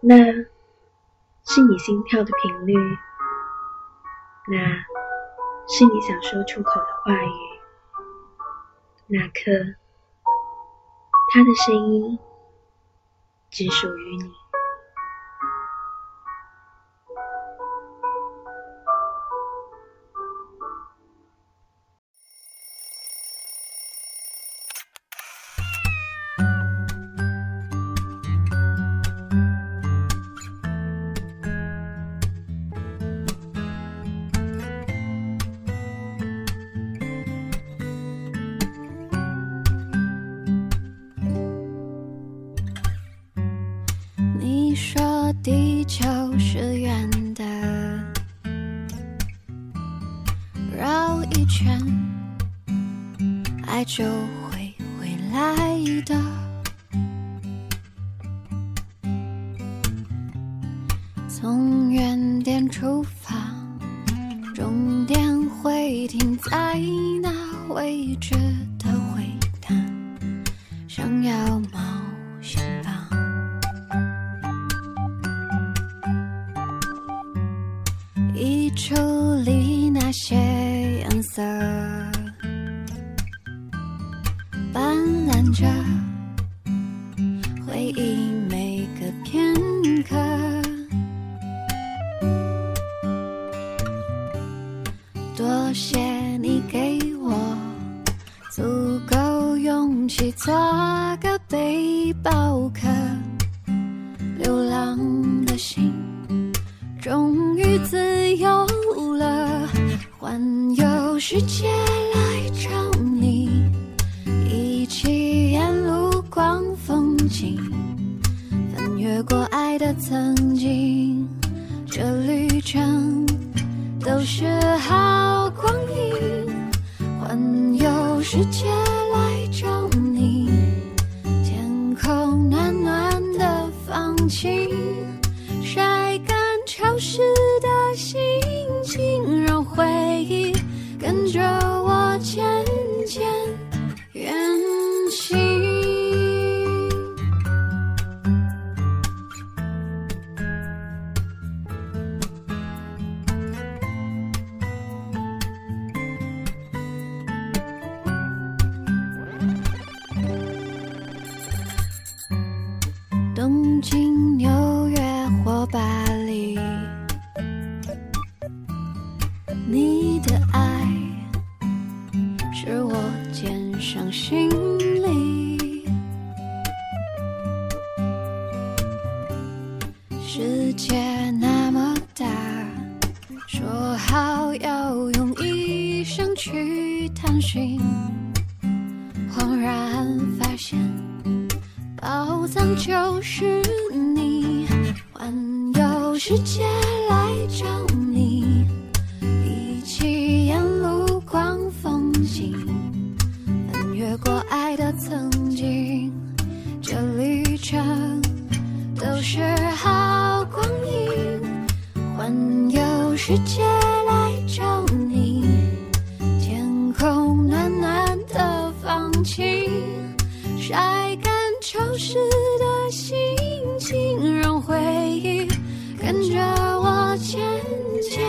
那是你心跳的频率，那是你想说出口的话语。那刻，他的声音只属于你。地球是圆的，绕一圈，爱就会回来的。从原点出发，终点会停在哪位置衣橱里那些颜色，斑斓着回忆每个片刻。多谢你给我足够勇气，做个背包客，流浪的心。终于自由，环游世界来找你，一起沿路逛风景，翻越过爱的曾经，这旅程都是好光阴，环游世界来找你，天空暖暖的放晴，东京、纽约或巴黎，你的爱是我肩上行李。世界那么大，说好要用一生去探寻，恍然发现。宝藏就是你，环游世界来找你，一起沿路逛风景，翻越过爱的曾经，这旅程都是好光阴，环游世界来找你，天空暖暖的放晴，晒干。潮湿的心情，让回忆跟着我渐渐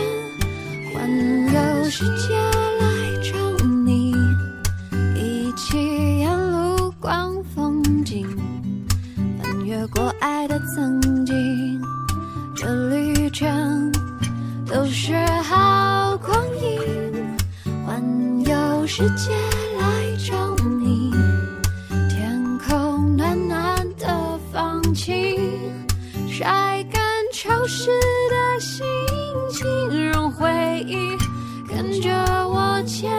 环游世界来找你，一起沿路逛风景，翻越过爱的曾经，这旅程都是好光阴，环游世界。晒干潮湿的心情，让回忆跟着我前